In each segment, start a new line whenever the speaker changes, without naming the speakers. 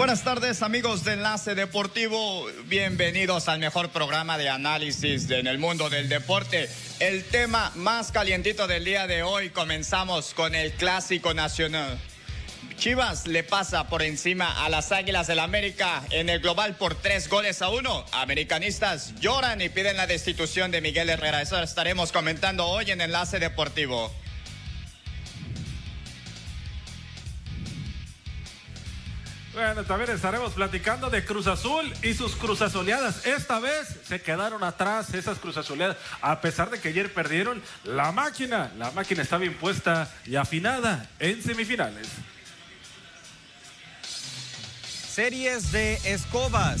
Buenas tardes amigos de Enlace Deportivo, bienvenidos al mejor programa de análisis en el mundo del deporte. El tema más calientito del día de hoy, comenzamos con el Clásico Nacional. Chivas le pasa por encima a las Águilas del América en el global por tres goles a uno. Americanistas lloran y piden la destitución de Miguel Herrera. Eso estaremos comentando hoy en Enlace Deportivo.
También estaremos platicando de Cruz Azul y sus Cruz Azuleadas. Esta vez se quedaron atrás esas Cruz Azuleadas. A pesar de que ayer perdieron, la máquina, la máquina está bien puesta y afinada en semifinales.
Series de escobas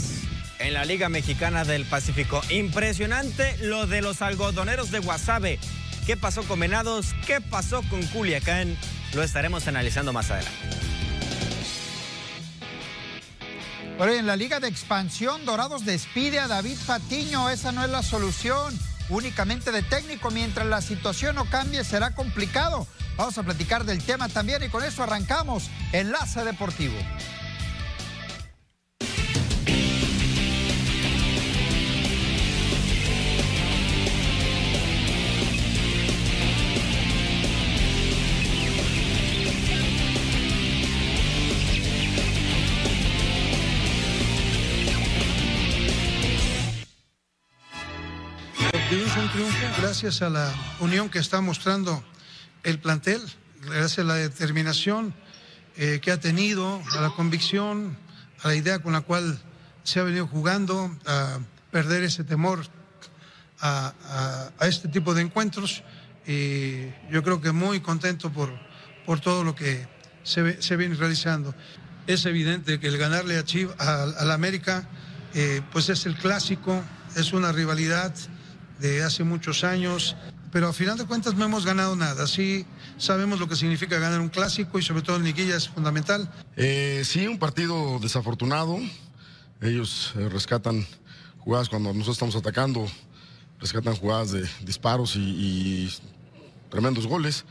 en la Liga Mexicana del Pacífico. Impresionante lo de los algodoneros de Guasave. ¿Qué pasó con Venados? ¿Qué pasó con Culiacán? Lo estaremos analizando más adelante.
Pero en la Liga de Expansión, Dorados despide a David Patiño. Esa no es la solución. Únicamente de técnico. Mientras la situación no cambie, será complicado. Vamos a platicar del tema también y con eso arrancamos Enlace Deportivo.
Gracias a la unión que está mostrando el plantel, gracias a la determinación eh, que ha tenido, a la convicción, a la idea con la cual se ha venido jugando, a perder ese temor a, este tipo de encuentros. Y yo creo que muy contento por, por todo lo que se, se viene realizando. Es evidente que el ganarle a, Chiv, a, la América, eh, pues es el clásico, es una rivalidad de hace muchos años, pero a final de cuentas no hemos ganado nada. Sí sabemos lo que significa ganar un clásico y sobre todo en liguilla es fundamental.
Eh, sí, un partido desafortunado. Ellos eh, rescatan jugadas cuando nosotros estamos atacando, rescatan jugadas de disparos y, tremendos goles.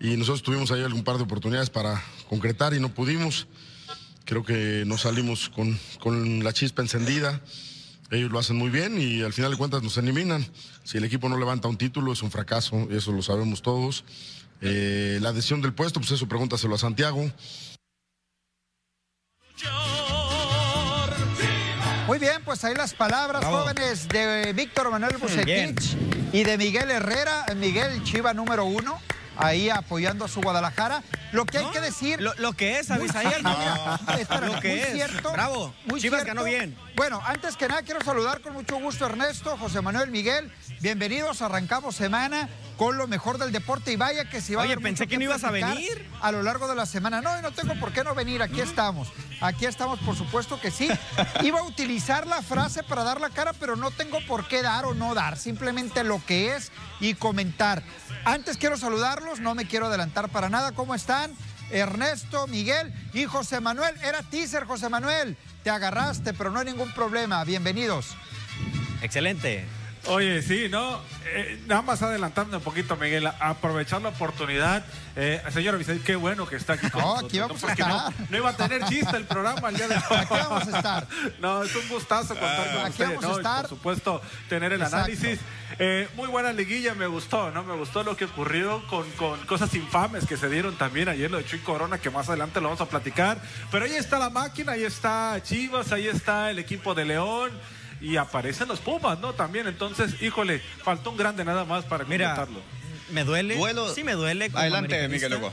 Y nosotros tuvimos ahí algún par de oportunidades para concretar y no pudimos. Creo que nos salimos con, con la chispa encendida. Ellos lo hacen muy bien y al final de cuentas nos eliminan. Si el equipo no levanta un título es un fracaso, eso lo sabemos todos. Eh, la adhesión del puesto, pues eso pregúntaselo a Santiago.
Muy bien, pues ahí las palabras jóvenes de Víctor Manuel Bucetich y de Miguel Herrera, Miguel Chiva número uno ahí apoyando a su Guadalajara. Lo que hay que decir.
Lo, que es, Abisaías.
lo que es. Cierto,
Bravo. Muy Chivas ganó bien.
Bueno, antes que nada, quiero saludar con mucho gusto a Ernesto, José Manuel Miguel. Bienvenidos, arrancamos semana con lo mejor del deporte y vaya que si va
Oye, pensé que no ibas a venir.
A lo largo de la semana. No, y no tengo por qué no venir, aquí estamos. Aquí estamos, por supuesto que sí. Iba a utilizar la frase para dar la cara, pero no tengo por qué dar o no dar, simplemente lo que es y comentar. Antes quiero saludarlos, no me quiero adelantar para nada. ¿Cómo están? Ernesto, Miguel y José Manuel. Era teaser, José Manuel. Te agarraste, pero no hay ningún problema. Bienvenidos.
Excelente.
Oye, sí, ¿no? Eh, nada más adelantando un poquito, Miguel, aprovechar la oportunidad. Eh, señora Vicente, qué bueno que está aquí con
no, Aquí vamos a estar.
No, iba a tener chiste el programa el día de hoy.
Aquí vamos a estar.
No, es un gustazo contar con
aquí Vamos a estar.
por supuesto, tener el análisis. Eh, muy buena liguilla, me gustó, ¿no? Me gustó lo que ocurrió con, con cosas infames que se dieron también ayer, lo de Chuy Corona, que más adelante lo vamos a platicar. Pero ahí está la máquina, ahí está Chivas, ahí está el equipo de León y aparecen los Pumas, ¿no? También, entonces, híjole, faltó un grande nada más para
Mira, Me duele. Sí, me duele.
Adelante, Miguel Hugo.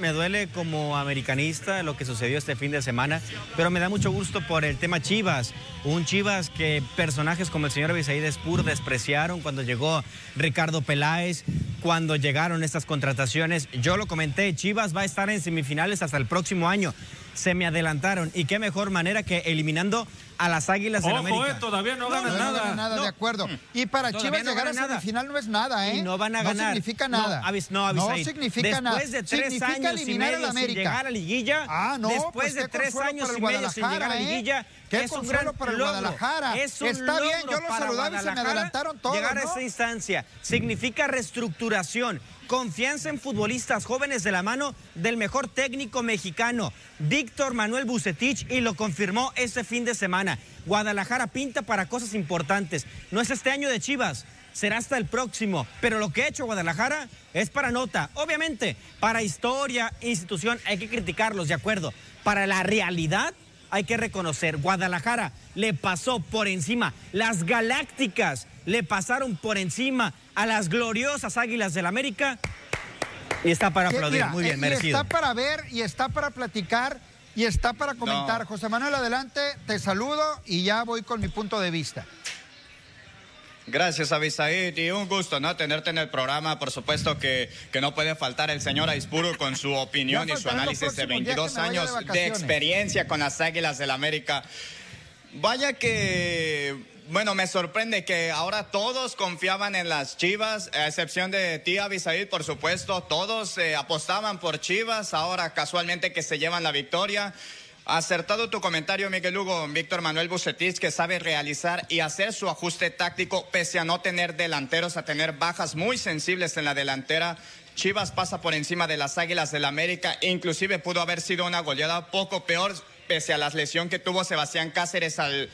Me duele como americanista lo que sucedió este fin de semana, pero me da mucho gusto por el tema Chivas. Un Chivas que personajes como el señor Abisaí Spur despreciaron cuando llegó Ricardo Peláez, cuando llegaron estas contrataciones. Yo lo comenté, Chivas va a estar en semifinales hasta el próximo año. Se me adelantaron y qué mejor manera que eliminando a las Águilas de América.
Eh, todavía no, ganan nada.
No nada, de acuerdo. Y para Chivas llegar a semifinal no es nada, ¿eh?
Y no van a ganar.
No significa nada.
No, no,
significa nada.
Después de tres años y medio sin llegar a liguilla.
Ah, no.
Después pues de tres años y medio sin llegar a ¿eh? liguilla.
Qué es un gran para el Guadalajara.
Es un
Está bien, yo lo saludaba y se me adelantaron todos.
Llegar a esa instancia significa reestructuración confianza en futbolistas jóvenes de la mano del mejor técnico mexicano, Víctor Manuel Bucetich, y lo confirmó este fin de semana. Guadalajara pinta para cosas importantes. No es este año de Chivas, será hasta el próximo. Pero lo que ha hecho Guadalajara es para nota. Obviamente, para historia, institución, hay que criticarlos, de acuerdo. Para la realidad, hay que reconocer, Guadalajara le pasó por encima, las Galácticas le pasaron por encima a las gloriosas Águilas del América. Y está para aplaudir, muy bien,
eh,
merecido.
está para ver y está para platicar y está para comentar. José Manuel, adelante, te saludo y ya voy con mi punto de vista.
Gracias, Abisaid, y un gusto, ¿no? Tenerte en el programa. Por supuesto que, que no puede faltar el señor Aispuro con su opinión y su análisis de 22 años de, experiencia con las Águilas del América. Vaya que bueno, me sorprende que ahora todos confiaban en las Chivas, a excepción de ti, Abisaid, por supuesto. Todos eh, apostaban por Chivas, ahora casualmente que se llevan la victoria. Acertado tu comentario, Miguel Hugo. Víctor Manuel Bucetich, que sabe realizar y hacer su ajuste táctico, pese a no tener delanteros, a tener bajas muy sensibles en la delantera. Chivas pasa por encima de las Águilas del América. Inclusive pudo haber sido una goleada poco peor, pese a la lesión que tuvo Sebastián Cáceres al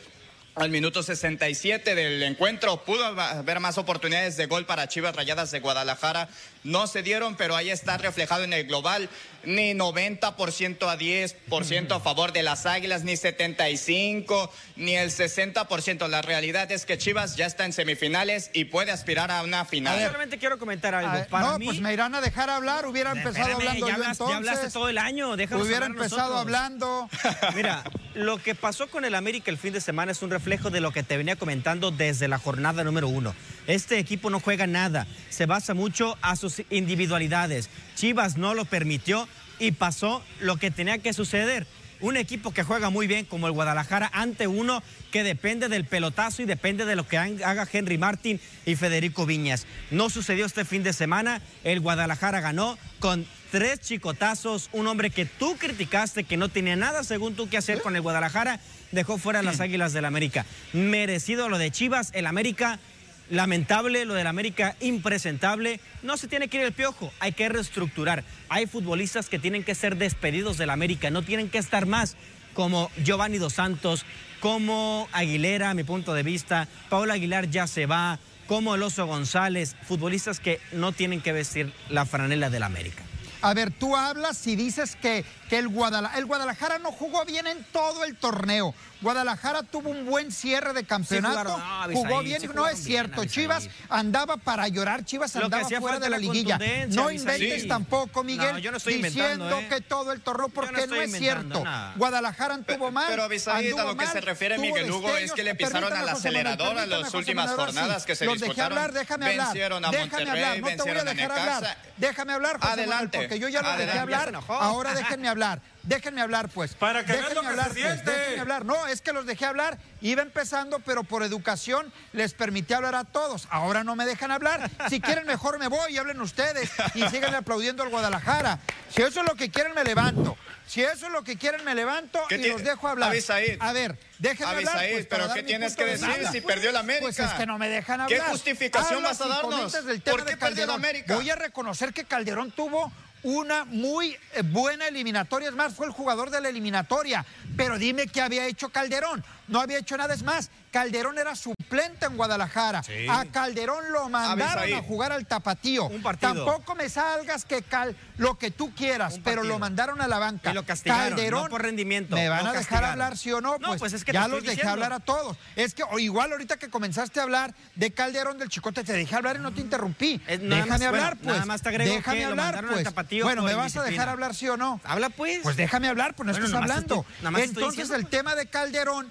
al minuto 67 del encuentro pudo haber más oportunidades de gol para Chivas Rayadas de Guadalajara. No se dieron, pero ahí está reflejado en el global. Ni 90% a 10% a favor de las Águilas, ni 75, ni el 60%. La realidad es que Chivas ya está en semifinales y puede aspirar a una final.
solamente quiero comentar algo.
no, pues me irán a dejar hablar. Hubiera empezado hablando
ya
yo entonces.
Ya hablaste todo el año, déjame
Hubiera empezado hablando.
Mira, lo que pasó con el América el fin de semana es un reflejo de lo que te venía comentando desde la jornada número uno. Este equipo no juega nada, se basa mucho a sus individualidades. Chivas no lo permitió y pasó lo que tenía que suceder. Un equipo que juega muy bien como el Guadalajara ante uno que depende del pelotazo y depende de lo que haga Henry Martín y Federico Viñas. No sucedió este fin de semana, el Guadalajara ganó con tres chicotazos, un hombre que tú criticaste, que no tenía nada según tú que hacer con el Guadalajara, dejó fuera a las Águilas del América. Merecido lo de Chivas, el América Lamentable lo del América, impresentable. No se tiene que ir el piojo, hay que reestructurar. Hay futbolistas que tienen que ser despedidos del América, no tienen que estar más como Giovanni Dos Santos, como Aguilera, a mi punto de vista. Paula Aguilar ya se va, como el Oso González, futbolistas que no tienen que vestir la franela del América.
A ver, tú hablas y dices que, que el, Guadalajara, el Guadalajara no jugó bien en todo el torneo. Guadalajara tuvo un buen cierre de campeonato, jugó bien, no es cierto. Chivas andaba para llorar, Chivas andaba fuera de la liguilla. No inventes tampoco, Miguel, diciendo ¿eh? que todo el torneo, porque no, es cierto. Guadalajara anduvo mal.
Pero Avisaí, a lo que se refiere Miguel Hugo es que le pisaron al acelerador en las últimas jornadas que se
Los dejé hablar, déjame hablar.
Vencieron a déjame hablar,
no te voy a dejar hablar. Déjame hablar, José
Adelante.
porque yo ya lo dejé hablar. Ahora déjenme hablar. Déjenme hablar, pues.
Para que
déjenme hablar, pues. Déjenme hablar. No, es que los dejé hablar. Iba empezando, pero por educación les permití hablar a todos. Ahora no me dejan hablar. Si quieren, mejor me voy y hablen ustedes y sigan aplaudiendo al Guadalajara. Si eso es lo que quieren, me levanto. Si eso es lo que quieren, me levanto y los dejo hablar. A ver, déjenme hablar. Pues,
pero ¿qué tienes que decir si perdió la América?
Pues es que no me dejan hablar.
¿Qué justificación vas a darnos? ¿Por qué perdió la América?
Voy a reconocer que Calderón tuvo una muy eh, buena eliminatoria. Es más, fue el jugador de la eliminatoria. Pero dime qué había hecho Calderón. No había hecho nada. Es más, Calderón era suplente en Guadalajara. A Calderón lo mandaron a jugar al tapatío. Tampoco me salgas que cal lo que tú quieras, pero lo mandaron a la banca.
Y lo Calderón, por rendimiento.
¿Me van a dejar hablar sí o no? Pues, pues es que ya los dejé hablar a todos. Es que o igual ahorita que comenzaste a hablar de Calderón del Chicote, te dejé hablar y no te interrumpí. déjame hablar, pues. Nada más te agrego déjame hablar, pues. Bueno, ¿me vas a dejar hablar sí o no?
Habla pues.
Pues déjame hablar, pues no estás hablando. Entonces el tema de Calderón,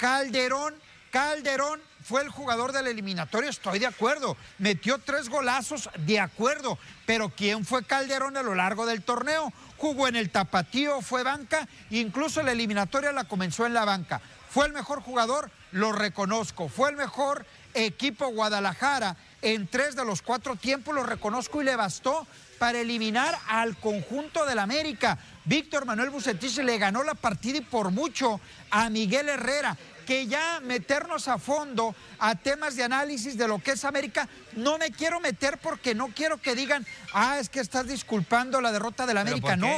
Calderón Calderón fue el jugador del eliminatorio, estoy de acuerdo. Metió tres golazos, de acuerdo. Pero ¿quién fue Calderón a lo largo del torneo? Jugó en el tapatío, fue banca, incluso la eliminatoria la comenzó en la banca. Fue el mejor jugador, lo reconozco. Fue el mejor equipo Guadalajara en tres de los cuatro tiempos, lo reconozco y le bastó para eliminar al conjunto del América. Víctor Manuel Bucetich le ganó la partida y por mucho a Miguel Herrera que ya meternos a fondo a temas de análisis de lo que es América, no me quiero meter porque no quiero que digan, ah, es que estás disculpando la derrota del América. No,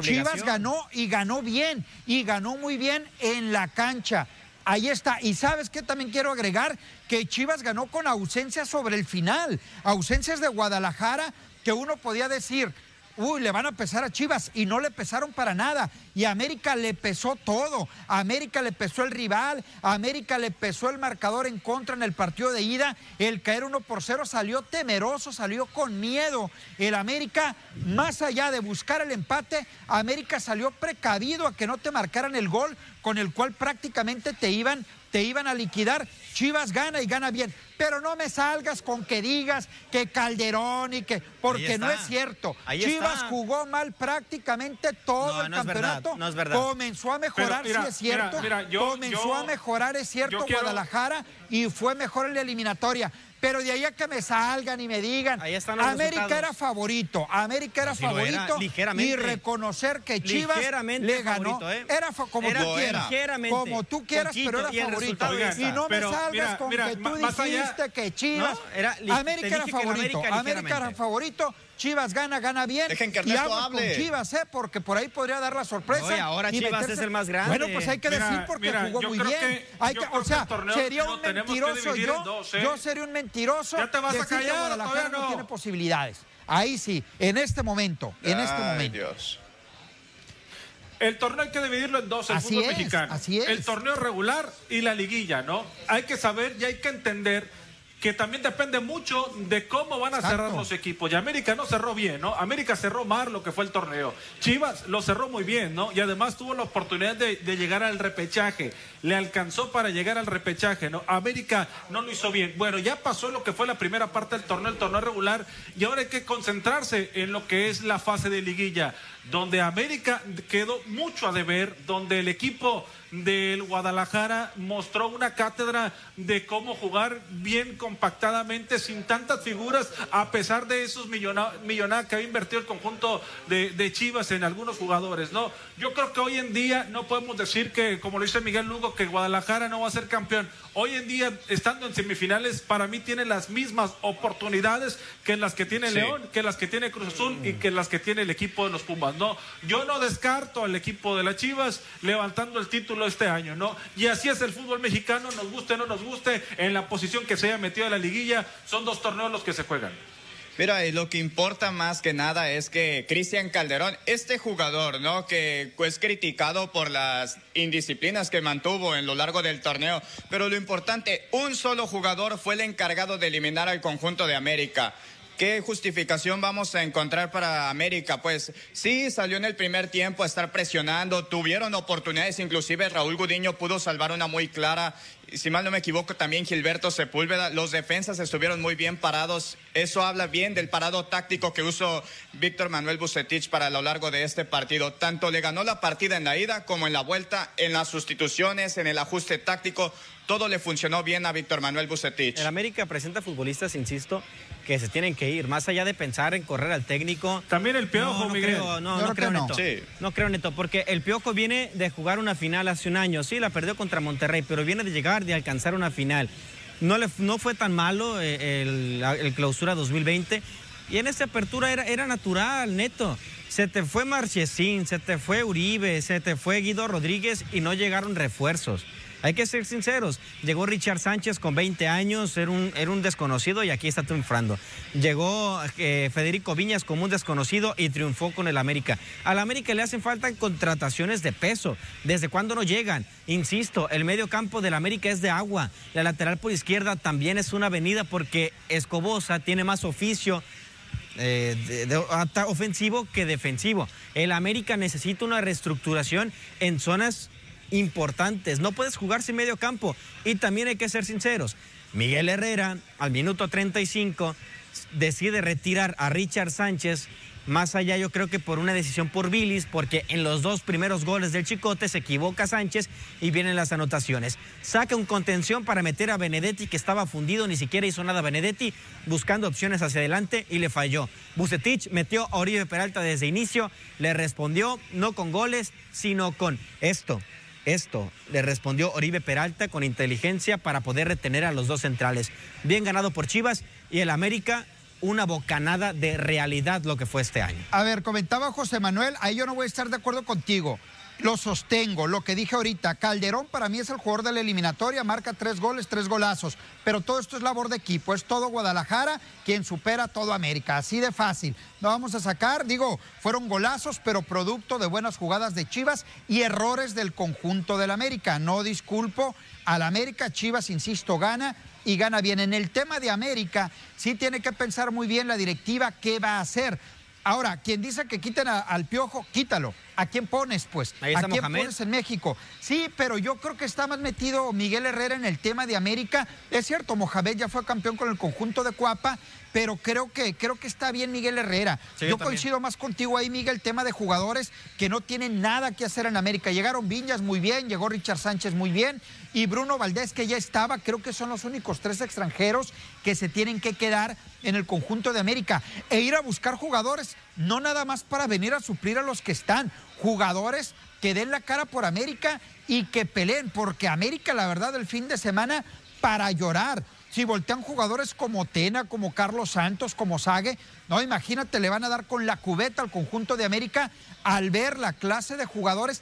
Chivas ganó y ganó bien, y ganó muy bien en la cancha. Ahí está. Y sabes que también quiero agregar que Chivas ganó con ausencias sobre el final, ausencias de Guadalajara que uno podía decir, uy, le van a pesar a Chivas y no le pesaron para nada. Y a América le pesó todo. A América le pesó el rival, a América le pesó el marcador en contra en el partido de ida. El caer uno por cero salió temeroso, salió con miedo. El América, más allá de buscar el empate, América salió precavido a que no te marcaran el gol con el cual prácticamente te iban te iban a liquidar. Chivas gana y gana bien. Pero no me salgas con que digas que Calderón y que. Porque no es cierto. Chivas jugó mal prácticamente todo el campeonato.
no es verdad.
Comenzó a mejorar, sí es cierto. Comenzó a mejorar, es cierto, Guadalajara y fue mejor en la eliminatoria pero de ahí a que me salgan y me digan, América era favorito, América era favorito y reconocer que Chivas le ganó, ¿eh? era como tú quieras, como tú quieras, pero era favorito. y no me salgas con que tú dijiste que Chivas, América era favorito, América era favorito Chivas gana, gana bien.
Dejen que Ernesto y
hable. con Chivas, ¿eh? Porque por ahí podría dar la sorpresa. Oye,
ahora Chivas es el más grande.
Bueno, pues hay que decir porque jugó muy bien. hay que, o sea, sería un mentiroso yo. Dos, ¿eh? Yo sería un mentiroso.
Ya te vas a callar,
que Guadalajara no. no tiene posibilidades. Ahí sí, en este momento, en este momento.
Dios.
El torneo hay que dividirlo en dos, el
así
fútbol
es,
mexicano.
Así es.
El torneo regular y la liguilla, ¿no? Hay que saber y hay que entender que también depende mucho de cómo van a cerrar los equipos. Y América no cerró bien, ¿no? América cerró mal lo que fue el torneo. Chivas lo cerró muy bien, ¿no? Y además tuvo la oportunidad de, llegar al repechaje. Le alcanzó para llegar al repechaje, ¿no? América no lo hizo bien. Bueno, ya pasó lo que fue la primera parte del torneo, el torneo regular, y ahora hay que concentrarse en lo que es la fase de liguilla, donde América quedó mucho a deber, donde el equipo del Guadalajara mostró una cátedra de cómo jugar bien compactadamente, sin tantas figuras, a pesar de esos millonadas que ha invertido el conjunto de, Chivas en algunos jugadores, ¿no? Yo creo que hoy en día no podemos decir que, como lo dice Miguel Lugo, que Guadalajara no va a ser campeón. Hoy en día, estando en semifinales, para mí tiene las mismas oportunidades que las que tiene León, que las que tiene Cruz Azul y que las que tiene el equipo de los Pumas, ¿no? Yo no descarto al equipo de las Chivas levantando el título este año, ¿no? Y así es el fútbol mexicano, nos guste o no nos guste, en la posición que se haya metido a la liguilla, son dos torneos los que se juegan.
Mira, y lo que importa más que nada es que Cristian Calderón, este jugador, ¿no? Que es criticado por las indisciplinas que mantuvo en lo largo del torneo, pero lo importante, un solo jugador fue el encargado de eliminar al conjunto de América. ¿Qué justificación vamos a encontrar para América? Pues sí, salió en el primer tiempo a estar presionando, tuvieron oportunidades, inclusive Raúl Gudiño pudo salvar una muy clara si mal no me equivoco, también Gilberto Sepúlveda. Los defensas estuvieron muy bien parados. Eso habla bien del parado táctico que usó Víctor Manuel Bucetich para lo largo de este partido. Tanto le ganó la partida en la ida como en la vuelta, en las sustituciones, en el ajuste táctico. Todo le funcionó bien a Víctor Manuel Bucetich.
El América presenta futbolistas, insisto, que se tienen que ir, más allá de pensar en correr al técnico.
También el Piojo,
no,
Miguel.
Creo, no, no creo, Neto. No creo, Neto, porque el Piojo viene de jugar una final hace un año. Sí, la perdió contra Monterrey, pero viene de llegar, de alcanzar una final. No, le, no fue tan malo eh, el, clausura 2020. Y en esa apertura era, era natural, Neto. Se te fue Marchesín, se te fue Uribe, se te fue Guido Rodríguez y no llegaron refuerzos. Hay que ser sinceros. Llegó Richard Sánchez con 20 años, era un, era un desconocido y aquí está triunfando. Llegó eh, Federico Viñas como un desconocido y triunfó con el América. Al América le hacen falta contrataciones de peso. ¿Desde cuándo no llegan? Insisto, el medio campo del América es de agua. La lateral por izquierda también es una avenida porque Escobosa tiene más oficio eh, ofensivo que defensivo. El América necesita una reestructuración en zonas importantes. No puedes jugar sin medio campo. Y también hay que ser sinceros. Miguel Herrera, al minuto 35, decide retirar a Richard Sánchez Más allá yo creo que por una decisión por Billis, porque en los dos primeros goles del Chicote se equivoca Sánchez y vienen las anotaciones. Saca un contención para meter a Benedetti que estaba fundido, ni siquiera hizo nada Benedetti, buscando opciones hacia adelante y le falló. Bucetich metió a Oribe Peralta desde inicio, le respondió no con goles, sino con esto. Esto le respondió Oribe Peralta con inteligencia para poder retener a los dos centrales. Bien ganado por Chivas y el América una bocanada de realidad lo que fue este año.
A ver, comentaba José Manuel, ahí yo no voy a estar de acuerdo contigo. Lo sostengo, lo que dije ahorita. Calderón para mí es el jugador de la eliminatoria, marca tres goles, tres golazos. Pero todo esto es labor de equipo, es todo Guadalajara quien supera todo América. Así de fácil. No vamos a sacar, digo, fueron golazos, pero producto de buenas jugadas de Chivas y errores del conjunto del América. No disculpo al América, Chivas, insisto, gana y gana bien. En el tema de América, sí tiene que pensar muy bien la directiva qué va a hacer. Ahora, quien dice que quiten al piojo, quítalo. ¿A quién pones, pues? ¿A quién pones en México? Sí, pero yo creo que está más metido Miguel Herrera en el tema de América. Es cierto, Mohamed ya fue campeón con el conjunto de Cuapa, pero creo que, creo que está bien Miguel Herrera. yo, coincido más contigo ahí, Miguel, el tema de jugadores que no tienen nada que hacer en América. Llegaron Viñas muy bien, llegó Richard Sánchez muy bien, y Bruno Valdés, que ya estaba, creo que son los únicos tres extranjeros que se tienen que quedar en el conjunto de América. E ir a buscar jugadores, no nada más para venir a suplir a los que están jugadores que den la cara por América y que peleen, porque América, la verdad, el fin de semana, para llorar. Si voltean jugadores como Tena, como Carlos Santos, como Sague, no, imagínate, le van a dar con la cubeta al conjunto de América al ver la clase de jugadores.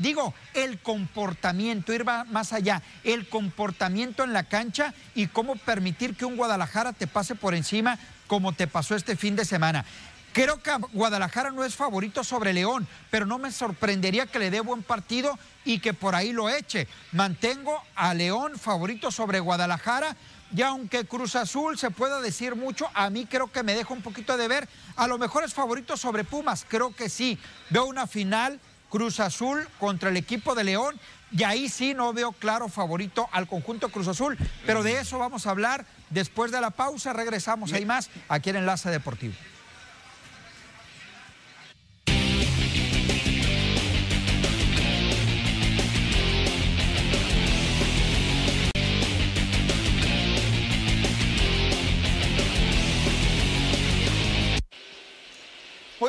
Digo, el comportamiento, ir más allá, el comportamiento en la cancha y cómo permitir que un Guadalajara te pase por encima como te pasó este fin de semana. Creo que Guadalajara no es favorito sobre León, pero no me sorprendería que le dé buen partido y que por ahí lo eche. Mantengo a León favorito sobre Guadalajara. Y aunque Cruz Azul se pueda decir mucho, a mí creo que me deja un poquito de ver. A lo mejor es favorito sobre Pumas, creo que sí. Veo una final Cruz Azul contra el equipo de León y ahí sí no veo claro favorito al conjunto Cruz Azul. Pero de eso vamos a hablar después de la pausa. Regresamos, hay más aquí en Enlace Deportivo.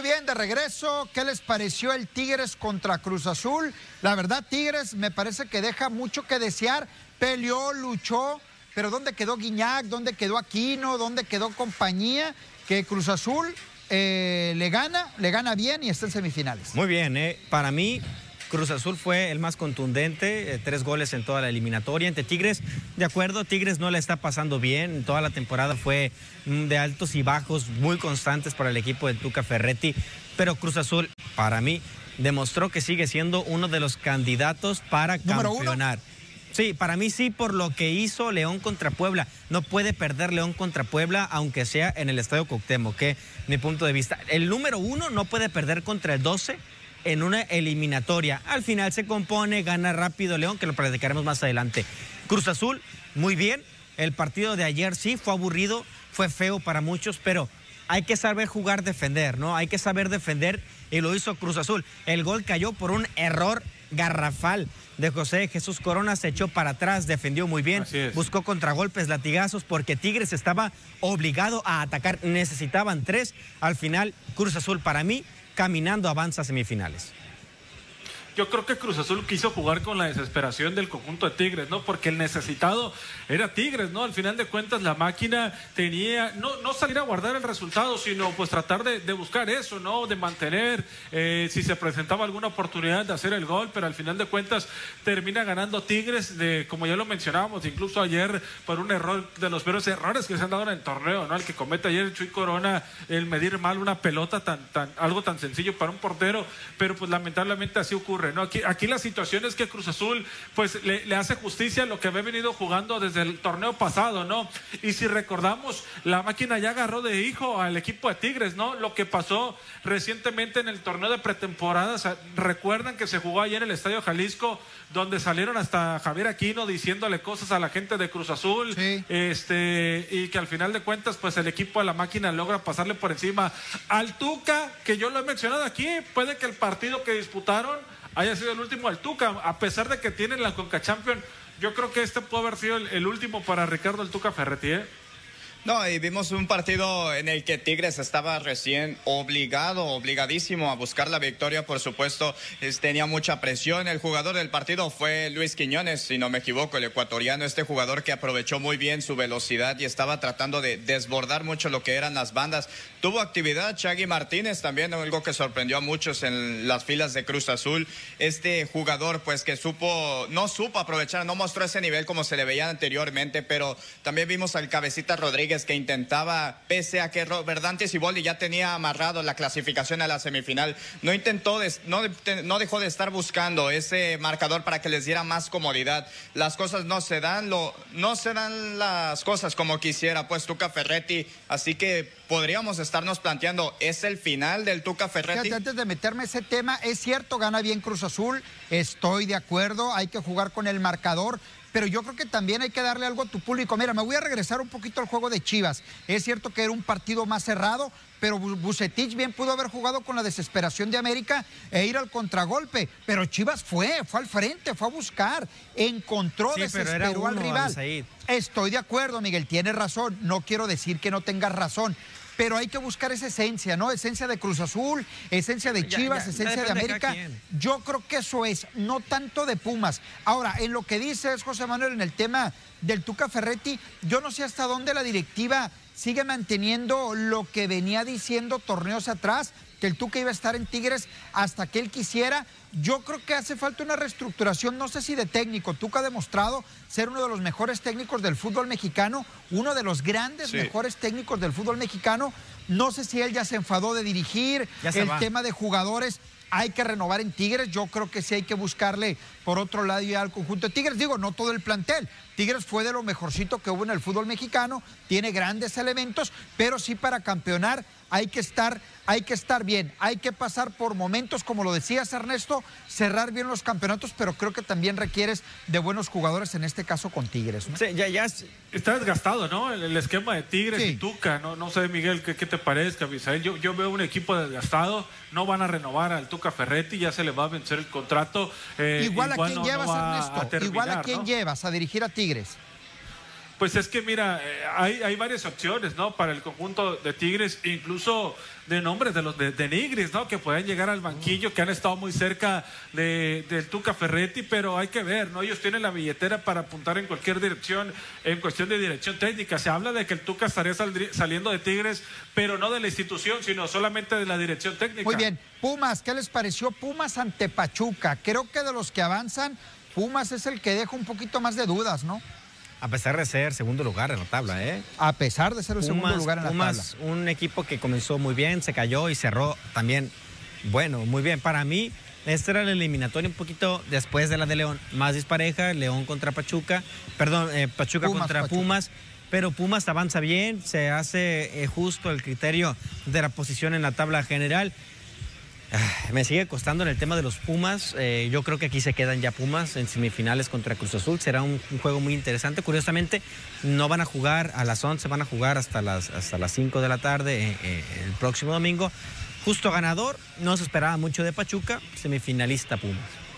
Bien, de regreso, ¿qué les pareció el Tigres contra Cruz Azul? La verdad, Tigres me parece que deja mucho que desear. Peleó, luchó, pero ¿dónde quedó Guiñac? ¿Dónde quedó Aquino? ¿Dónde quedó compañía? Que Cruz Azul eh, le gana, le gana bien y está en semifinales.
Muy bien, eh. para mí Cruz Azul fue el más contundente, eh, tres goles en toda la eliminatoria. Entre Tigres, de acuerdo, Tigres no la está pasando bien. Toda la temporada fue mm, de altos y bajos muy constantes para el equipo de Tuca Ferretti. Pero Cruz Azul, para mí, demostró que sigue siendo uno de los candidatos para campeonar. Sí, para mí sí, por lo que hizo León contra Puebla. No puede perder León contra Puebla, aunque sea en el Estadio Cuauhtémoc, que mi punto de vista. El número uno no puede perder contra el 12 en una eliminatoria. Al final se compone, gana rápido León, que lo platicaremos más adelante. Cruz Azul, muy bien. El partido de ayer sí fue aburrido, fue feo para muchos, pero hay que saber jugar, defender, ¿no? Hay que saber defender y lo hizo Cruz Azul. El gol cayó por un error garrafal de José Jesús Corona, se echó para atrás, defendió muy bien, buscó contragolpes, latigazos, porque Tigres estaba obligado a atacar, necesitaban tres. Al final, Cruz Azul para mí caminando avanza a semifinales
yo creo que Cruz Azul quiso jugar con la desesperación del conjunto de Tigres, ¿no? Porque el necesitado era Tigres, ¿no? Al final de cuentas la máquina tenía, no, no salir a guardar el resultado, sino pues tratar de, buscar eso, ¿no? De mantener, eh, si se presentaba alguna oportunidad de hacer el gol, pero al final de cuentas termina ganando Tigres, de, como ya lo mencionábamos, incluso ayer por un error, de los peores errores que se han dado en el torneo, ¿no? El que comete ayer Chuy Corona, el medir mal una pelota, tan, tan, algo tan sencillo para un portero, pero pues lamentablemente así ocurre. Ocurre, ¿no? Aquí, aquí la situación es que Cruz Azul, pues le, le hace justicia a lo que había venido jugando desde el torneo pasado, ¿no? Y si recordamos, la máquina ya agarró de hijo al equipo de Tigres, ¿no? Lo que pasó recientemente en el torneo de pretemporada, recuerdan que se jugó ayer en el Estadio Jalisco, donde salieron hasta Javier Aquino diciéndole cosas a la gente de Cruz Azul,
Sí.
este, y que al final de cuentas, pues el equipo de la máquina logra pasarle por encima al Tuca, que yo lo he mencionado aquí, puede que el partido que disputaron haya sido el último al Tuca, a pesar de que tienen la Conca Champion, yo creo que este puede haber sido el, último para Ricardo el Tuca Ferretti, ¿eh?
No, y vimos un partido en el que Tigres estaba recién obligado, obligadísimo a buscar la victoria, por supuesto, es- tenía mucha presión. El jugador del partido fue Luis Quiñones, si no me equivoco, el ecuatoriano, este jugador que aprovechó muy bien su velocidad y estaba tratando de desbordar mucho lo que eran las bandas. Tuvo actividad Chagui Martínez también, algo que sorprendió a muchos en las filas de Cruz Azul. Este jugador, pues que supo, no supo aprovechar, no mostró ese nivel como se le veía anteriormente, pero también vimos al Cabecita Rodríguez que intentaba, pese a que Robert Dante Siboldi ya tenía amarrado la clasificación a la semifinal, no intentó, no, no dejó de estar buscando ese marcador para que les diera más comodidad. Las cosas no se dan, lo, no se dan las cosas como quisiera, pues Tuca Ferretti, así que podríamos estarnos planteando, ¿es el final del Tuca Ferretti?
Antes de meterme ese tema, es cierto, gana bien Cruz Azul, estoy de acuerdo, hay que jugar con el marcador, pero yo creo que también hay que darle algo a tu público. Mira, me voy a regresar un poquito al juego de Chivas. Es cierto que era un partido más cerrado, pero Bu- Bucetich bien pudo haber jugado con la desesperación de América e ir al contragolpe, pero Chivas fue, fue al frente, fue a buscar, encontró,
Sí,
desesperó al rival. Estoy de acuerdo, Miguel, tienes razón. No quiero decir que no tengas razón. Pero hay que buscar esa esencia, ¿no? Esencia de Cruz Azul, esencia de Chivas,
ya, ya
esencia de América. Yo creo que eso es, no tanto de Pumas. Ahora, en lo que dices, José Manuel, en el tema del Tuca Ferretti, yo no sé hasta dónde la directiva sigue manteniendo lo que venía diciendo torneos atrás, que el Tuca iba a estar en Tigres hasta que él quisiera. Yo creo que hace falta una reestructuración, no sé si de técnico. Tuca ha demostrado ser uno de los mejores técnicos del fútbol mexicano, uno de los grandes,
Sí.
mejores técnicos del fútbol mexicano. No sé si él ya se enfadó de dirigir, el
va.
tema de jugadores hay que renovar en Tigres. Yo creo que sí hay que buscarle por otro lado ya al conjunto de Tigres. Digo, no todo el plantel. Tigres fue de lo mejorcito que hubo en el fútbol mexicano, tiene grandes elementos, pero sí para campeonar hay que estar, hay que estar bien, hay que pasar por momentos, como lo decías Ernesto, cerrar bien los campeonatos, pero creo que también requieres de buenos jugadores, en este caso con Tigres. ¿no?
Sí, ya, ya, es-
Está desgastado, ¿no? El, el esquema de Tigres
Sí.
y Tuca, ¿no? No sé, Miguel, ¿qué, qué te parezca, Misael? Yo, yo veo un equipo desgastado, no van a renovar al Tuca Ferretti, ya se le va a vencer el contrato. eh,
Igual a quién
no- no
llevas,
va
Ernesto,
terminar,
igual a quién
¿no?
llevas a dirigir a Tigres.
Pues es que mira, eh, hay, hay varias opciones, ¿no? Para el conjunto de Tigres, incluso de nombres de los de, de Nigris, ¿no? Que pueden llegar al banquillo, que han estado muy cerca de, del Tuca Ferretti, pero hay que ver, ¿no? Ellos tienen la billetera para apuntar en cualquier dirección, en cuestión de dirección técnica. Se habla de que el Tuca estaría saliendo de Tigres, pero no de la institución, sino solamente de la dirección técnica.
Muy bien. Pumas, ¿qué les pareció Pumas ante Pachuca? Creo que de los que avanzan, Pumas es el que deja un poquito más de dudas, ¿no?
A pesar de ser segundo lugar en la tabla, ¿eh?
A pesar de ser el segundo lugar en la
Pumas,
tabla.
un equipo que comenzó muy bien, se cayó y cerró también, bueno, muy bien. Para mí, este era el eliminatorio un poquito después de la de León. Más dispareja, León contra Pachuca, perdón, eh, Pachuca
Pumas,
contra
Pachuca.
Pumas. Pero Pumas avanza bien, se hace eh, justo el criterio de la posición en la tabla general. Ah, Me sigue costando en el tema de los Pumas. eh, yo creo que aquí se quedan ya Pumas en semifinales contra Cruz Azul. Será un, juego muy interesante. Curiosamente, no van a jugar a las 11, van a jugar hasta las, hasta las 5 de la tarde eh, eh, el próximo domingo. Justo ganador, no se esperaba mucho de Pachuca, semifinalista Pumas.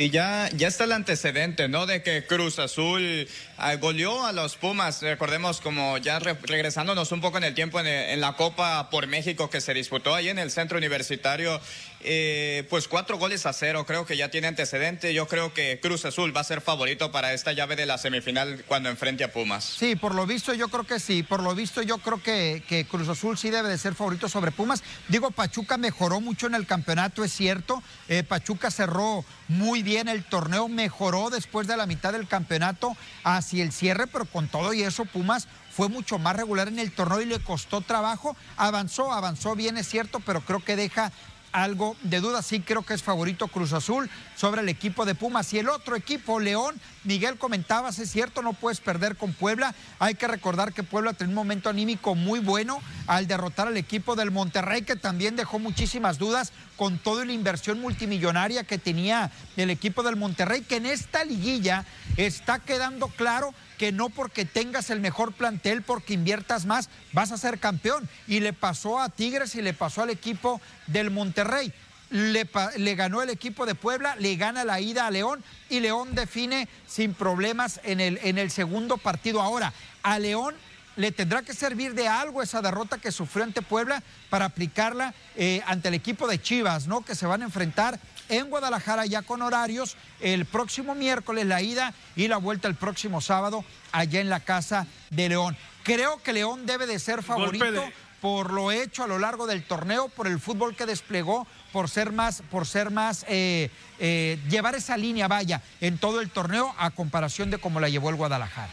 Y ya, ya está el antecedente, ¿no? De que Cruz Azul ah, goleó a los Pumas. Recordemos como ya re- regresándonos un poco en el tiempo en, en la Copa por México que se disputó ahí en el centro universitario. Eh, pues cuatro goles a cero, creo que ya tiene antecedente. Yo creo que Cruz Azul va a ser favorito para esta llave de la semifinal cuando enfrente a Pumas.
Sí, por lo visto yo creo que sí. Por lo visto yo creo que, Cruz Azul sí debe de ser favorito sobre Pumas. Digo, Pachuca mejoró mucho en el campeonato, es cierto. Eh, Pachuca cerró muy bien el torneo, mejoró después de la mitad del campeonato hacia el cierre, pero con todo y eso Pumas fue mucho más regular en el torneo y le costó trabajo. Avanzó, avanzó bien, es cierto, pero creo que deja algo de duda. Sí creo que es favorito Cruz Azul sobre el equipo de Pumas. Y el otro equipo, León, Miguel comentaba, es cierto, no puedes perder con Puebla. Hay que recordar que Puebla tiene un momento anímico muy bueno al derrotar al equipo del Monterrey, que también dejó muchísimas dudas con toda la inversión multimillonaria que tenía el equipo del Monterrey, que en esta liguilla está quedando claro que no porque tengas el mejor plantel, porque inviertas más, vas a ser campeón. Y le pasó a Tigres y le pasó al equipo del Monterrey. Le, ganó el equipo de Puebla, le gana la ida a León y León define sin problemas en el, en el segundo partido. Ahora, a León le tendrá que servir de algo esa derrota que sufrió ante Puebla para aplicarla eh, ante el equipo de Chivas, ¿no? Que se van a enfrentar en Guadalajara ya con horarios el próximo miércoles la ida y la vuelta el próximo sábado allá en la casa de León. Creo que León debe de ser favorito por lo hecho a lo largo del torneo, por el fútbol que desplegó, por ser más, por ser más, eh, eh, llevar esa línea, vaya, en todo el torneo a comparación de cómo la llevó el Guadalajara.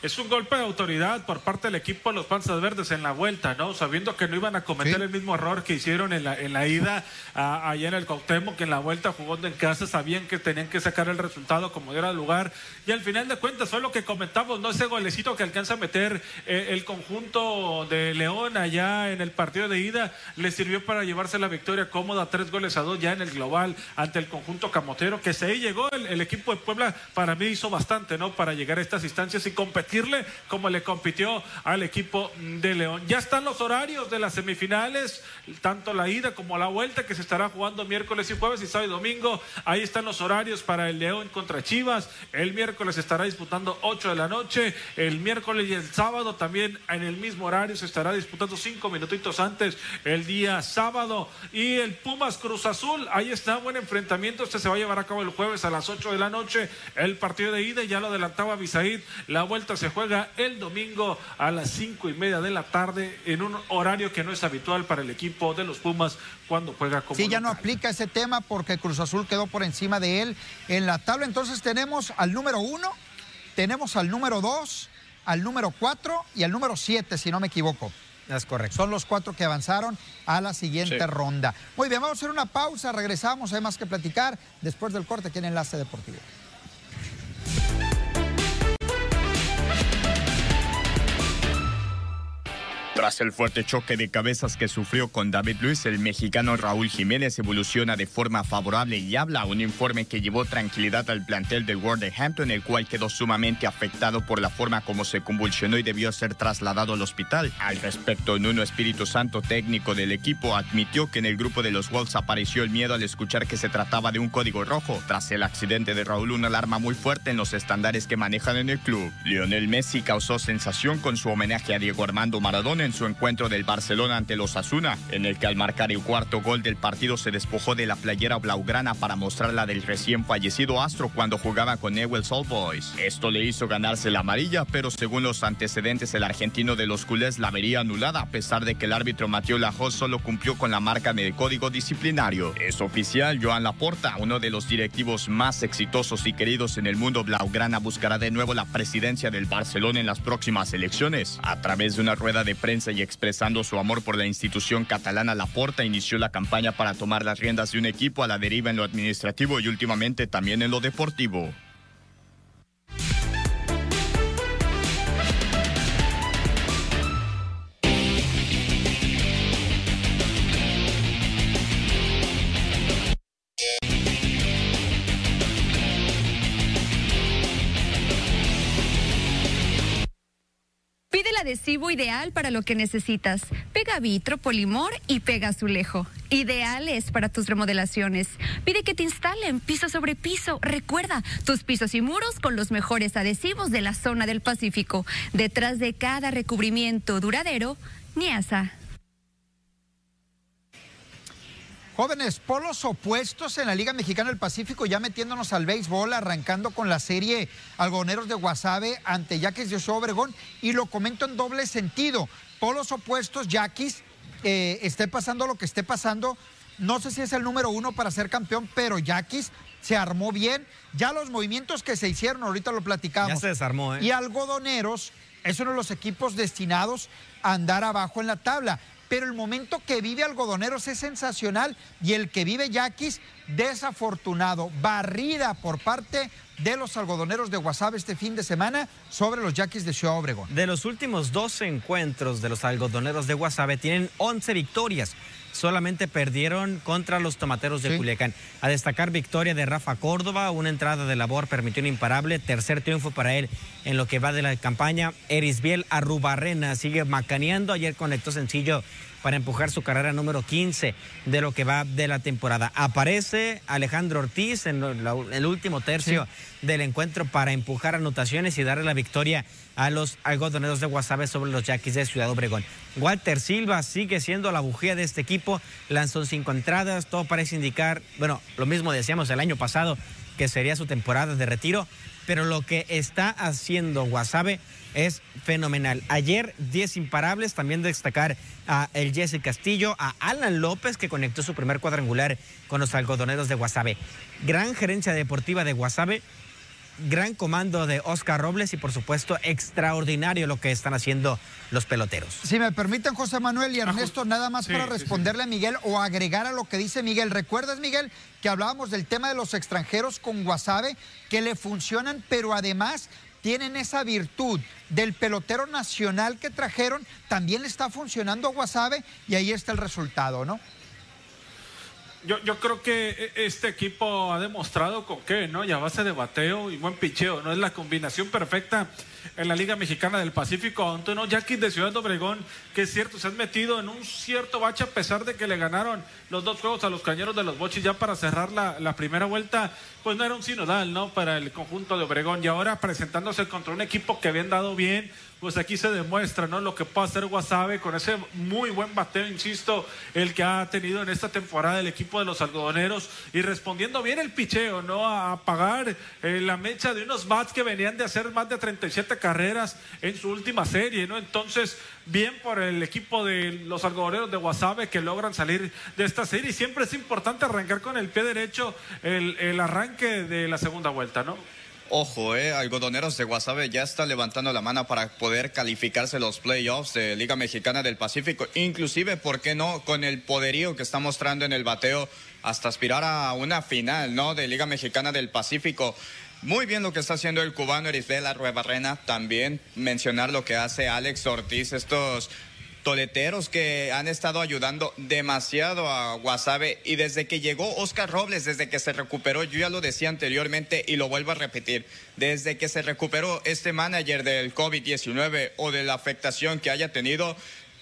Es un golpe de autoridad por parte del equipo de los Panzas Verdes en la vuelta, ¿no? Sabiendo que no iban a cometer el mismo error que hicieron en la, en la ida allá en el Cuauhtémoc, que en la vuelta jugando en casa sabían que tenían que sacar el resultado como diera lugar. Y al final de cuentas fue lo que comentamos, ¿no? Ese golecito que alcanza a meter eh, el conjunto de León allá en el partido de ida le sirvió para llevarse la victoria cómoda, tres goles a dos ya en el global ante el conjunto camotero, que se ahí llegó el, el equipo de Puebla, para mí hizo bastante, ¿no? Para llegar a estas instancias y competir como le compitió al equipo de León. Ya están los horarios de las semifinales, tanto la ida como la vuelta que se estará jugando miércoles y jueves y sábado y domingo. Ahí están los horarios para el León contra Chivas. El miércoles estará disputando 8 de la noche. El miércoles y el sábado también en el mismo horario se estará disputando cinco minutitos antes el día sábado. Y el Pumas Cruz Azul, ahí está, buen enfrentamiento. Este se va a llevar a cabo el jueves a las 8 de la noche. El partido de ida, ya lo adelantaba Bisaid. La vuelta se juega el domingo a las cinco y media de la tarde en un horario que no es habitual para el equipo de los Pumas cuando juega como.
Sí, ya no aplica ese tema porque Cruz Azul quedó por encima de él en la tabla. Entonces tenemos al número uno, tenemos al número dos, al número cuatro y al número siete, si no me equivoco.
Es correcto.
Son los cuatro que avanzaron a la siguiente ronda. Muy bien, vamos a hacer una pausa, regresamos, hay más que platicar después del corte aquí en Enlace Deportivo.
Tras el fuerte choque de cabezas que sufrió con David Luis, el mexicano Raúl Jiménez evoluciona de forma favorable y habla un informe que llevó tranquilidad al plantel del Wolverhampton, el cual quedó sumamente afectado por la forma como se convulsionó y debió ser trasladado al hospital. Al respecto, Nuno Espíritu Santo, técnico del equipo, admitió que en el grupo de los Wolves apareció el miedo al escuchar que se trataba de un código rojo. Tras el accidente de Raúl, una alarma muy fuerte en los estándares que manejan en el club. Lionel Messi causó sensación con su homenaje a Diego Armando Maradona en su encuentro del Barcelona ante los Asuna, en el que al marcar el cuarto gol del partido se despojó de la playera blaugrana para mostrar la del recién fallecido Astro cuando jugaba con Newell's Old Boys. Esto le hizo ganarse la amarilla, pero según los antecedentes el argentino de los culés la vería anulada a pesar de que el árbitro Mateo Lajos solo cumplió con la marca del código disciplinario. Es oficial, Joan Laporta, uno de los directivos más exitosos y queridos en el mundo blaugrana, buscará de nuevo la presidencia del Barcelona en las próximas elecciones. A través de una rueda de prensa y expresando su amor por la institución catalana, Laporta inició la campaña para tomar las riendas de un equipo a la deriva en lo administrativo y últimamente también en lo deportivo.
Adhesivo ideal para lo que necesitas. Pega Vitro, Polimor y Pega Azulejo. Ideales para tus remodelaciones. Pide que te instalen piso sobre piso. Recuerda, tus pisos y muros con los mejores adhesivos de la zona del Pacífico. Detrás de cada recubrimiento duradero, Niasa.
Jóvenes, polos opuestos en la Liga Mexicana del Pacífico, ya metiéndonos al béisbol, arrancando con la serie Algoneros de Guasave ante Yaquis de Obregón, y lo comento en doble sentido. Polos opuestos, Yaquis, eh, esté pasando lo que esté pasando, no sé si es el número uno para ser campeón, pero Yaquis se armó bien. Ya los movimientos que se hicieron, ahorita lo platicamos.
Ya se desarmó, ¿eh?
Y Algodoneros es uno de los equipos destinados a andar abajo en la tabla pero el momento que vive Algodoneros es sensacional y el que vive Yaquis, desafortunado. Barrida por parte de los algodoneros de Guasave este fin de semana sobre los Yaquis de Ciudad Obregón.
De los últimos 12 encuentros de los algodoneros de Guasave tienen 11 victorias solamente perdieron contra los tomateros de Culiacán. A destacar victoria de Rafa Córdoba, una entrada de labor permitió un imparable, tercer triunfo para él en lo que va de la campaña. Erisbiel Arrubarrena sigue macaneando, ayer conectó sencillo para empujar su carrera número 15 de lo que va de la temporada. Aparece Alejandro Ortiz en el último tercio del encuentro para empujar anotaciones y darle la victoria a los algodoneros de Guasave sobre los Yaquis de Ciudad Obregón. Walter Silva sigue siendo la bujía de este equipo, lanzó cinco entradas, todo parece indicar, bueno, lo mismo decíamos el año pasado, que sería su temporada de retiro, pero lo que está haciendo Guasave es fenomenal. Ayer 10 imparables, también destacar a el Jesse Castillo, a Alan López que conectó su primer cuadrangular con los algodoneros de Guasave. Gran gerencia deportiva de Guasave, gran comando de Oscar Robles y por supuesto extraordinario lo que están haciendo los peloteros.
Si me permiten José Manuel y Ernesto, nada más para responderle a Miguel o agregar a lo que dice Miguel. ¿Recuerdas Miguel que hablábamos del tema de los extranjeros con Guasave que le funcionan pero además tienen esa virtud del pelotero nacional que trajeron, también le está funcionando a Guasave y ahí está el resultado, ¿no?
Yo, yo, creo que e, este equipo ha demostrado con qué, ¿no? Y a base de bateo y buen picheo, ¿no? Es la combinación perfecta en la Liga Mexicana del Pacífico. Antonio Yaquis de Ciudad Obregón, que es cierto, se han metido en un cierto bache a pesar de que le ganaron los dos juegos a los cañeros de los bochis ya para cerrar la, la primera vuelta. Pues no era un sinodal, ¿no? Para el conjunto de Obregón. Y ahora presentándose contra un equipo que habían dado bien pues aquí se demuestra ¿no? lo que puede hacer Guasave con ese muy buen bateo, insisto, el que ha tenido en esta temporada el equipo de los algodoneros y respondiendo bien el picheo, ¿no? A apagar eh, la mecha de unos bats que venían de hacer más de 37 carreras en su última serie, ¿no? Entonces, bien por el equipo de los algodoneros de Guasave que logran salir de esta serie y siempre es importante arrancar con el pie derecho el arranque de la segunda vuelta, ¿no?
Ojo, eh, Algodoneros de Guasave ya está levantando la mano para poder calificarse los playoffs de Liga Mexicana del Pacífico. Inclusive, ¿por qué no? Con el poderío que está mostrando en el bateo hasta aspirar a una final, ¿no? De Liga Mexicana del Pacífico. Muy bien lo que está haciendo el cubano Erisbela Ruebarrena. También mencionar lo que hace Alex Ortiz, estos toleteros que han estado ayudando demasiado a Guasave y desde que llegó Oscar Robles, desde que se recuperó, yo ya lo decía anteriormente y lo vuelvo a repetir, desde que se recuperó este manager del COVID-19 o de la afectación que haya tenido,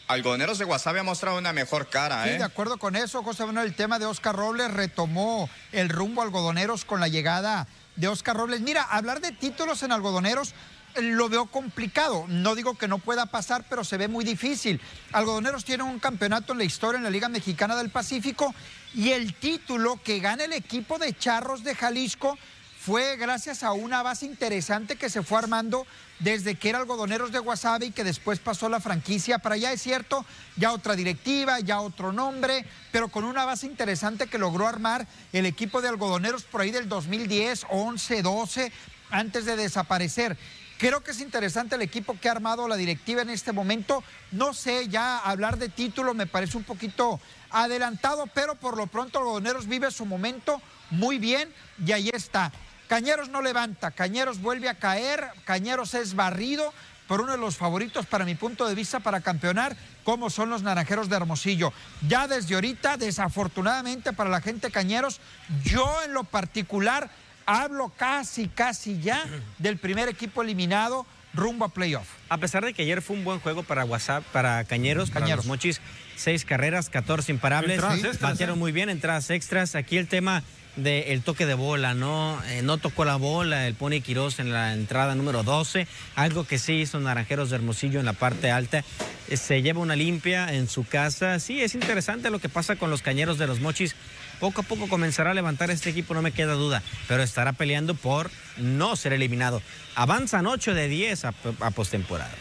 Algodoneros de Guasave ha mostrado una mejor cara.
Sí,
¿eh?
de acuerdo con eso, José Manuel. El tema de Oscar Robles retomó el rumbo algodoneros con la llegada de Oscar Robles. Mira, hablar de títulos en algodoneros lo veo complicado. No digo que no pueda pasar, pero se ve muy difícil. Algodoneros tiene un campeonato en la historia en la Liga Mexicana del Pacífico y el título que gana el equipo de Charros de Jalisco fue gracias a una base interesante que se fue armando desde que era Algodoneros de Guasave y que después pasó la franquicia para allá, es cierto, ya otra directiva, ya otro nombre, pero con una base interesante que logró armar el equipo de Algodoneros por ahí del 2010, 11, 12, antes de desaparecer. Creo que es interesante el equipo que ha armado la directiva en este momento. No sé, ya hablar de título me parece un poquito adelantado, pero por lo pronto Algodoneros vive su momento muy bien y ahí está. Cañeros no levanta, Cañeros vuelve a caer, Cañeros es barrido por uno de los favoritos para mi punto de vista para campeonar, como son los Naranjeros de Hermosillo. Ya desde ahorita, desafortunadamente para la gente Cañeros, yo en lo particular hablo casi, casi ya del primer equipo eliminado rumbo a playoff.
A pesar de que ayer fue un buen juego para WhatsApp, para Cañeros, para los Mochis, seis carreras, 14 imparables, batearon ¿eh? muy bien, entradas extras. Aquí el tema del toque de bola, ¿no? Eh, no tocó la bola el Pony Quirós en la entrada número 12, algo que sí hizo Naranjeros de Hermosillo en la parte alta. Eh, se lleva una limpia en su casa. Sí, es interesante lo que pasa con los cañeros de los mochis. Poco a poco comenzará a levantar este equipo, no me queda duda, pero estará peleando por no ser eliminado. Avanzan 8 de 10 a, a postemporada.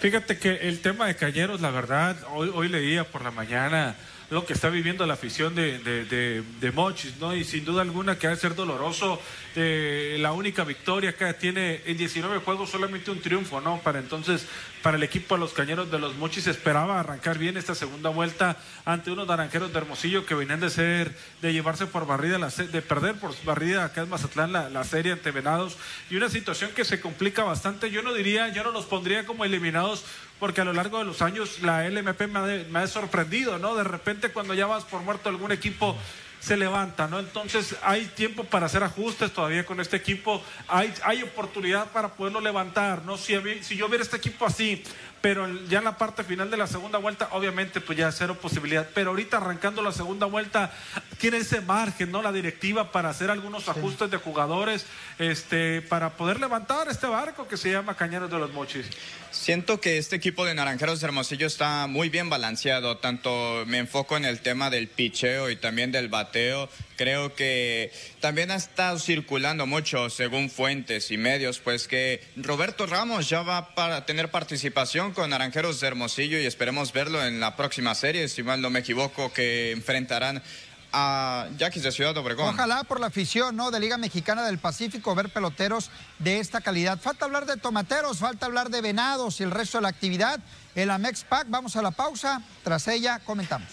Fíjate que el tema de Cañeros, la verdad, hoy, hoy leía por la mañana lo que está viviendo la afición de, de, Mochis, ¿no? Y sin duda alguna que ha de ser doloroso. Eh, la única victoria que tiene en 19 juegos solamente un triunfo, ¿no? Para entonces para el equipo de los Cañeros de los Mochis. Esperaba arrancar bien esta segunda vuelta ante unos naranjeros de Hermosillo que venían de ser, de llevarse por barrida, la, de perder por barrida acá en Mazatlán la, la serie ante Venados. Y una situación que se complica bastante. Yo no diría, yo no los pondría como eliminados porque a lo largo de los años la LMP me me ha sorprendido, ¿no? De repente cuando ya vas por muerto algún equipo se levanta, ¿no? Entonces hay tiempo para hacer ajustes todavía con este equipo, hay, hay oportunidad para poderlo levantar, ¿no? Si, si yo viera este equipo así, pero ya en la parte final de la segunda vuelta, obviamente, pues ya cero posibilidad. Pero ahorita arrancando la segunda vuelta, tiene ese margen, ¿no? La directiva para hacer algunos ajustes de jugadores, este, para poder levantar este barco que se llama Cañeros de los Mochis.
Siento que este equipo de Naranjeros de Hermosillo está muy bien balanceado, tanto me enfoco en el tema del picheo y también del bateo. Creo que también ha estado circulando mucho, según fuentes y medios, pues que Roberto Ramos ya va a tener participación con Naranjeros de Hermosillo y esperemos verlo en la próxima serie, si mal no me equivoco, que enfrentarán a Yaquis de Ciudad Obregón.
Ojalá por la afición ¿no? de Liga Mexicana del Pacífico ver peloteros de esta calidad. Falta hablar de tomateros, falta hablar de venados y el resto de la actividad. El Amex Pack, vamos a la pausa. Tras ella comentamos.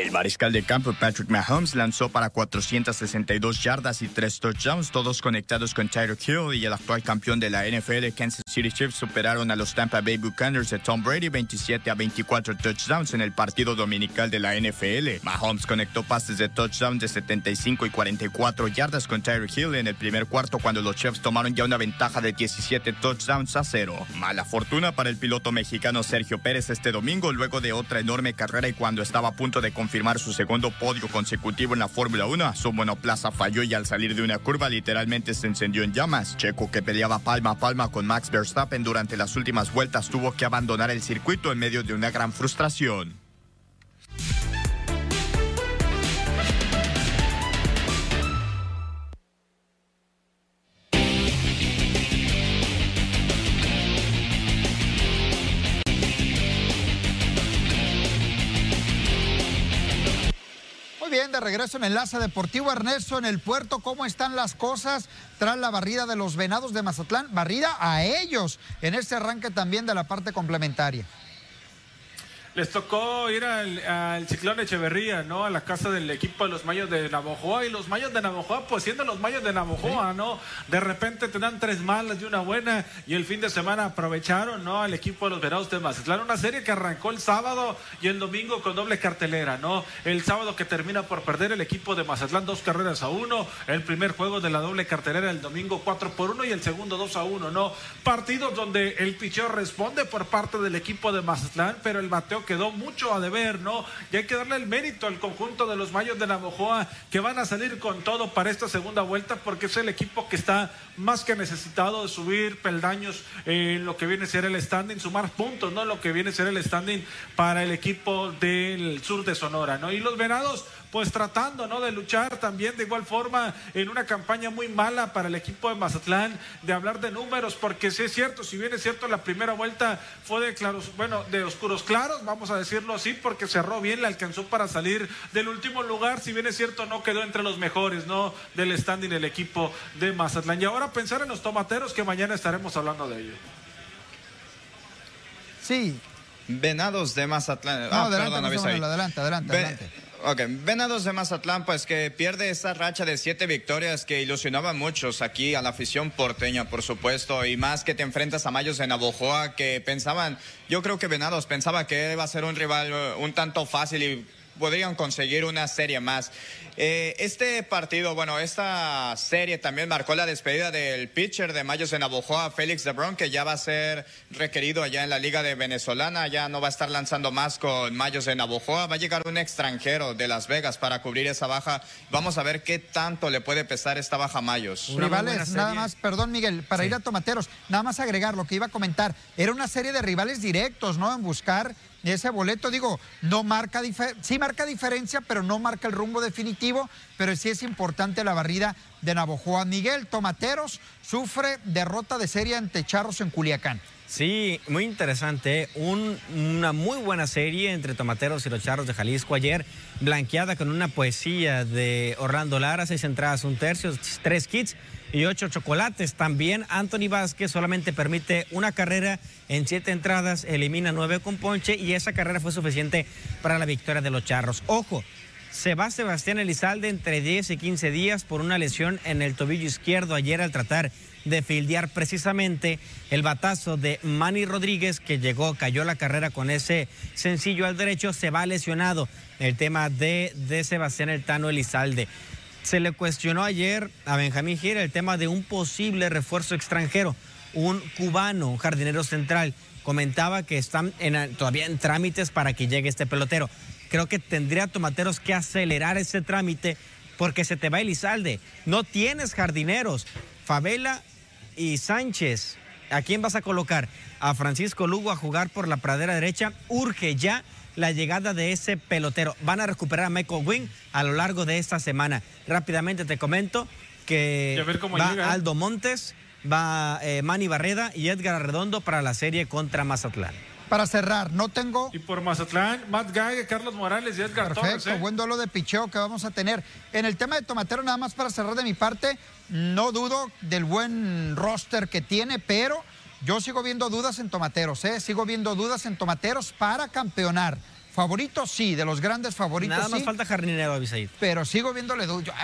El mariscal de campo Patrick Mahomes lanzó para 462 yardas y tres touchdowns, todos conectados con Tyreek Hill y el actual campeón de la NFL, Kansas City Chiefs, superaron a los Tampa Bay Buccaneers de Tom Brady 27 a 24 touchdowns en el partido dominical de la NFL. Mahomes conectó pases de touchdown de 75 y 44 yardas con Tyreek Hill en el primer cuarto cuando los Chiefs tomaron ya una ventaja de 17 touchdowns a cero. Mala fortuna para el piloto mexicano Sergio Pérez este domingo luego de otra enorme carrera y cuando estaba a punto de confirmar su segundo podio consecutivo en la Fórmula 1. Su monoplaza falló y al salir de una curva literalmente se encendió en llamas. Checo, que peleaba palma a palma con Max Verstappen durante las últimas vueltas, tuvo que abandonar el circuito en medio de una gran frustración.
Regreso en Enlace Deportivo Ernesto en el puerto. ¿Cómo están las cosas tras la barrida de los venados de Mazatlán? Barrida a ellos en este arranque también de la parte complementaria.
Les tocó ir al, Ciclón Echeverría, ¿no? A la casa del equipo de los Mayos de Navojoa. Y los Mayos de Navojoa, pues siendo los Mayos de Navojoa, ¿no? De repente te dan tres malas y una buena. Y el fin de semana aprovecharon, ¿no? Al equipo de los Venados de Mazatlán. Una serie que arrancó el sábado y el domingo con doble cartelera, ¿no? El sábado que termina por perder el equipo de Mazatlán dos carreras a uno. El primer juego de la doble cartelera el domingo cuatro por uno y el segundo dos a uno, ¿no? Partidos donde el picheo responde por parte del equipo de Mazatlán, pero el bateo quedó mucho a deber, ¿no? Y hay que darle el mérito al conjunto de los Mayos de Navojoa que van a salir con todo para esta segunda vuelta porque es el equipo que está más que necesitado de subir peldaños en lo que viene a ser el standing, sumar puntos, ¿no? Lo que viene a ser el standing para el equipo del sur de Sonora, ¿no? Y los Venados pues tratando ¿no? de luchar también de igual forma en una campaña muy mala para el equipo de Mazatlán, de hablar de números, porque si es cierto, si bien es cierto, la primera vuelta fue de claros, bueno, de oscuros claros, vamos a decirlo así, porque cerró bien, le alcanzó para salir del último lugar, si bien es cierto, no quedó entre los mejores, ¿no? Del standing el equipo de Mazatlán. Y ahora pensar en los tomateros que mañana estaremos hablando de ello.
Sí.
Venados de Mazatlán.
No, ah, adelante, adelante, adelante, adelante.
Ok, Venados de Mazatlán, pues que pierde esa racha de siete victorias que ilusionaba a muchos aquí, a la afición porteña, por supuesto, y más que te enfrentas a Mayos de Navojoa, que pensaban, yo creo que Venados pensaba que iba a ser un rival eh, un tanto fácil y podrían conseguir una serie más. Eh, este partido, bueno, esta serie también marcó la despedida del pitcher de Mayos de Navojoa, Félix de Bron, que ya va a ser requerido allá en la Liga de Venezolana, ya no va a estar lanzando más con Mayos de Navojoa, va a llegar un extranjero de Las Vegas para cubrir esa baja. Vamos a ver qué tanto le puede pesar esta baja Mayos.
Rivales, nada más, perdón Miguel, para ir a Tomateros, nada más agregar lo que iba a comentar, era una serie de rivales directos, ¿no? En buscar ese boleto, digo, no marca, sí marca diferencia, pero no marca el rumbo definitivo, pero sí es importante la barrida de Navojoa. Miguel Tomateros sufre derrota de serie ante Charros en Culiacán.
Sí, muy interesante. una muy buena serie entre Tomateros y los Charros de Jalisco ayer, blanqueada con una poesía de Orlando Lara, seis entradas, un tercio, tres kits y ocho chocolates. También Anthony Vázquez solamente permite una carrera en siete entradas, elimina nueve con ponche y esa carrera fue suficiente para la victoria de los Charros. Ojo, se va Sebastián Elizalde entre 10 y 15 días por una lesión en el tobillo izquierdo ayer al tratar de fildear precisamente el batazo de Manny Rodríguez que llegó, cayó la carrera con ese sencillo al derecho, se va lesionado el tema de, de Sebastián Eltano Elizalde. Se le cuestionó ayer a Benjamín Gira el tema de un posible refuerzo extranjero, un cubano, un jardinero central. Comentaba que están todavía en trámites para que llegue este pelotero. Creo que tendría Tomateros que acelerar ese trámite porque se te va Elizalde. No tienes jardineros. Favela y Sánchez. ¿A quién vas a colocar? A Francisco Lugo a jugar por la pradera derecha. Urge ya la llegada de ese pelotero. Van a recuperar a Michael Wing a lo largo de esta semana. Rápidamente te comento que va ¿eh? Aldo Montes, va eh, Manny Barreda y Edgar Arredondo para la serie contra Mazatlán.
Para cerrar, no tengo.
Y por Mazatlán, Matt Gay, Carlos Morales y Edgar
Perfecto,
¿eh?
buen duelo de picheo que vamos a tener. En el tema de Tomatero, nada más para cerrar de mi parte, no dudo del buen roster que tiene, pero yo sigo viendo dudas en Tomateros, ¿eh? Sigo viendo dudas en Tomateros para campeonar. Favoritos sí, de los grandes favoritos
Nada
más
falta jardinero, Abisaid.
Pero sigo viéndole dudas.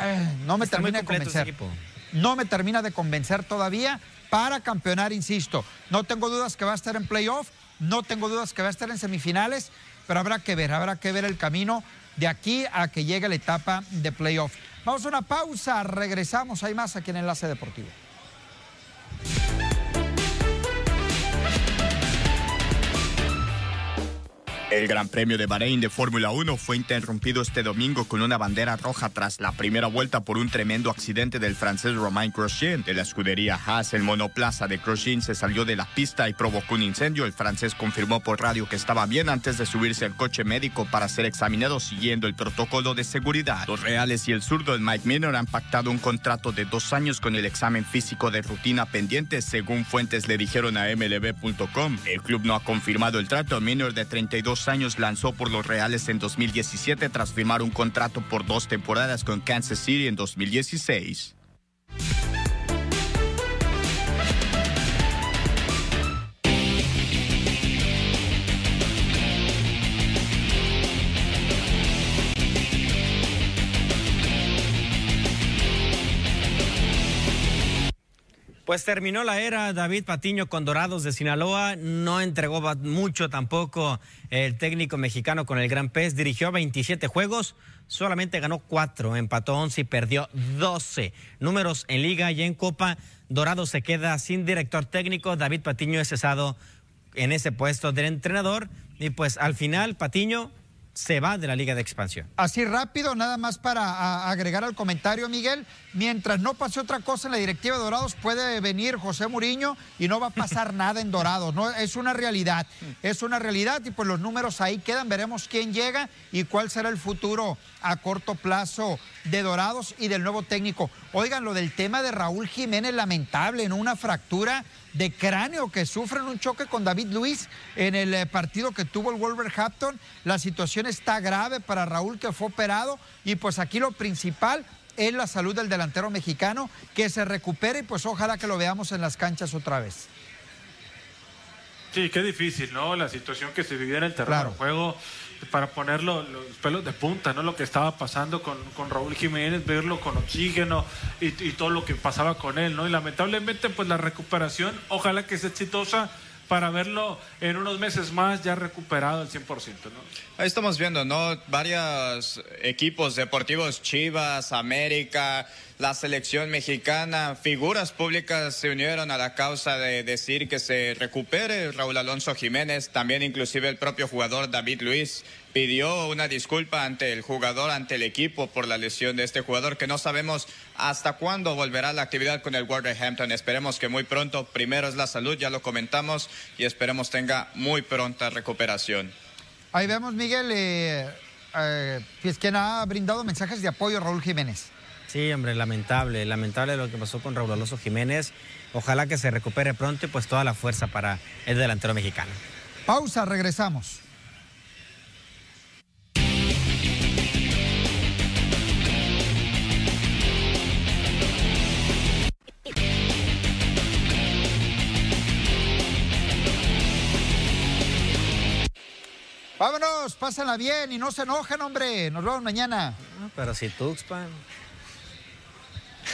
No me termina de convencer. No me termina de convencer todavía para campeonar, insisto. No tengo dudas que va a estar en playoff no tengo dudas que va a estar en semifinales, pero habrá que ver, habrá que ver el camino de aquí a que llegue la etapa de playoff. Vamos a una pausa, regresamos, hay más aquí en Enlace Deportivo.
El Gran Premio de Bahrein de Fórmula 1 fue interrumpido este domingo con una bandera roja tras la primera vuelta por un tremendo accidente del francés Romain Grosjean de la escudería Haas. El monoplaza de Grosjean se salió de la pista y provocó un incendio. El francés confirmó por radio que estaba bien antes de subirse al coche médico para ser examinado siguiendo el protocolo de seguridad. Los Reales y el zurdo, el Mike Minor, han pactado un contrato de dos años con el examen físico de rutina pendiente, según fuentes le dijeron a MLB.com. El club no ha confirmado el trato. Minor, de 32 años lanzó por los Reales en 2017 tras firmar un contrato por dos temporadas con Kansas City en 2016.
Pues terminó la era. David Patiño con Dorados de Sinaloa, no entregó mucho tampoco el técnico mexicano con el Gran Pez, dirigió 27 juegos, solamente ganó 4, empató 11 y perdió 12. Números en liga y en Copa, Dorados se queda sin director técnico, David Patiño es cesado en ese puesto del entrenador. Y pues al final Patiño se va de la Liga de Expansión.
Así rápido, nada más para agregar al comentario, Miguel. Mientras no pase otra cosa en la directiva de Dorados, puede venir José Muriño y no va a pasar nada en Dorados. ¿no? Es una realidad, es una realidad y pues los números ahí quedan. Veremos quién llega y cuál será el futuro a corto plazo de Dorados y del nuevo técnico. Oigan, lo del tema de Raúl Jiménez, lamentable, en una fractura de cráneo que sufre en un choque con David Luis en el eh, partido que tuvo el Wolverhampton. La situación está grave para Raúl que fue operado y pues aquí lo principal es la salud del delantero mexicano, que se recupere y pues ojalá que lo veamos en las canchas otra vez.
Sí, qué difícil, ¿no? La situación que se vivía en el terreno de juego para ponerlo los pelos de punta, ¿no? Lo que estaba pasando con, con Raúl Jiménez, verlo con oxígeno y, todo lo que pasaba con él, ¿no? Y lamentablemente, pues la recuperación, ojalá que sea exitosa para verlo en unos meses más ya recuperado al 100%, ¿no?
Ahí estamos viendo, ¿no? Varios equipos deportivos, Chivas, América, la selección mexicana, figuras públicas se unieron a la causa de decir que se recupere Raúl Alonso Jiménez, también inclusive el propio jugador David Luis pidió una disculpa ante el jugador, ante el equipo por la lesión de este jugador que no sabemos hasta cuándo volverá la actividad con el Wolverhampton. Esperemos que muy pronto, primero es la salud, ya lo comentamos, y esperemos tenga muy pronta recuperación.
Ahí vemos, Miguel, eh, eh, pues, quien ha brindado mensajes de apoyo a Raúl Jiménez.
Sí, hombre, lamentable, lamentable lo que pasó con Raúl Alonso Jiménez. Ojalá que se recupere pronto y pues toda la fuerza para el delantero mexicano.
Pausa, regresamos. Vámonos, pásenla bien y no se enojen, hombre. Nos vemos mañana.
pero si Tuxpan.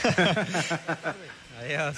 Adiós.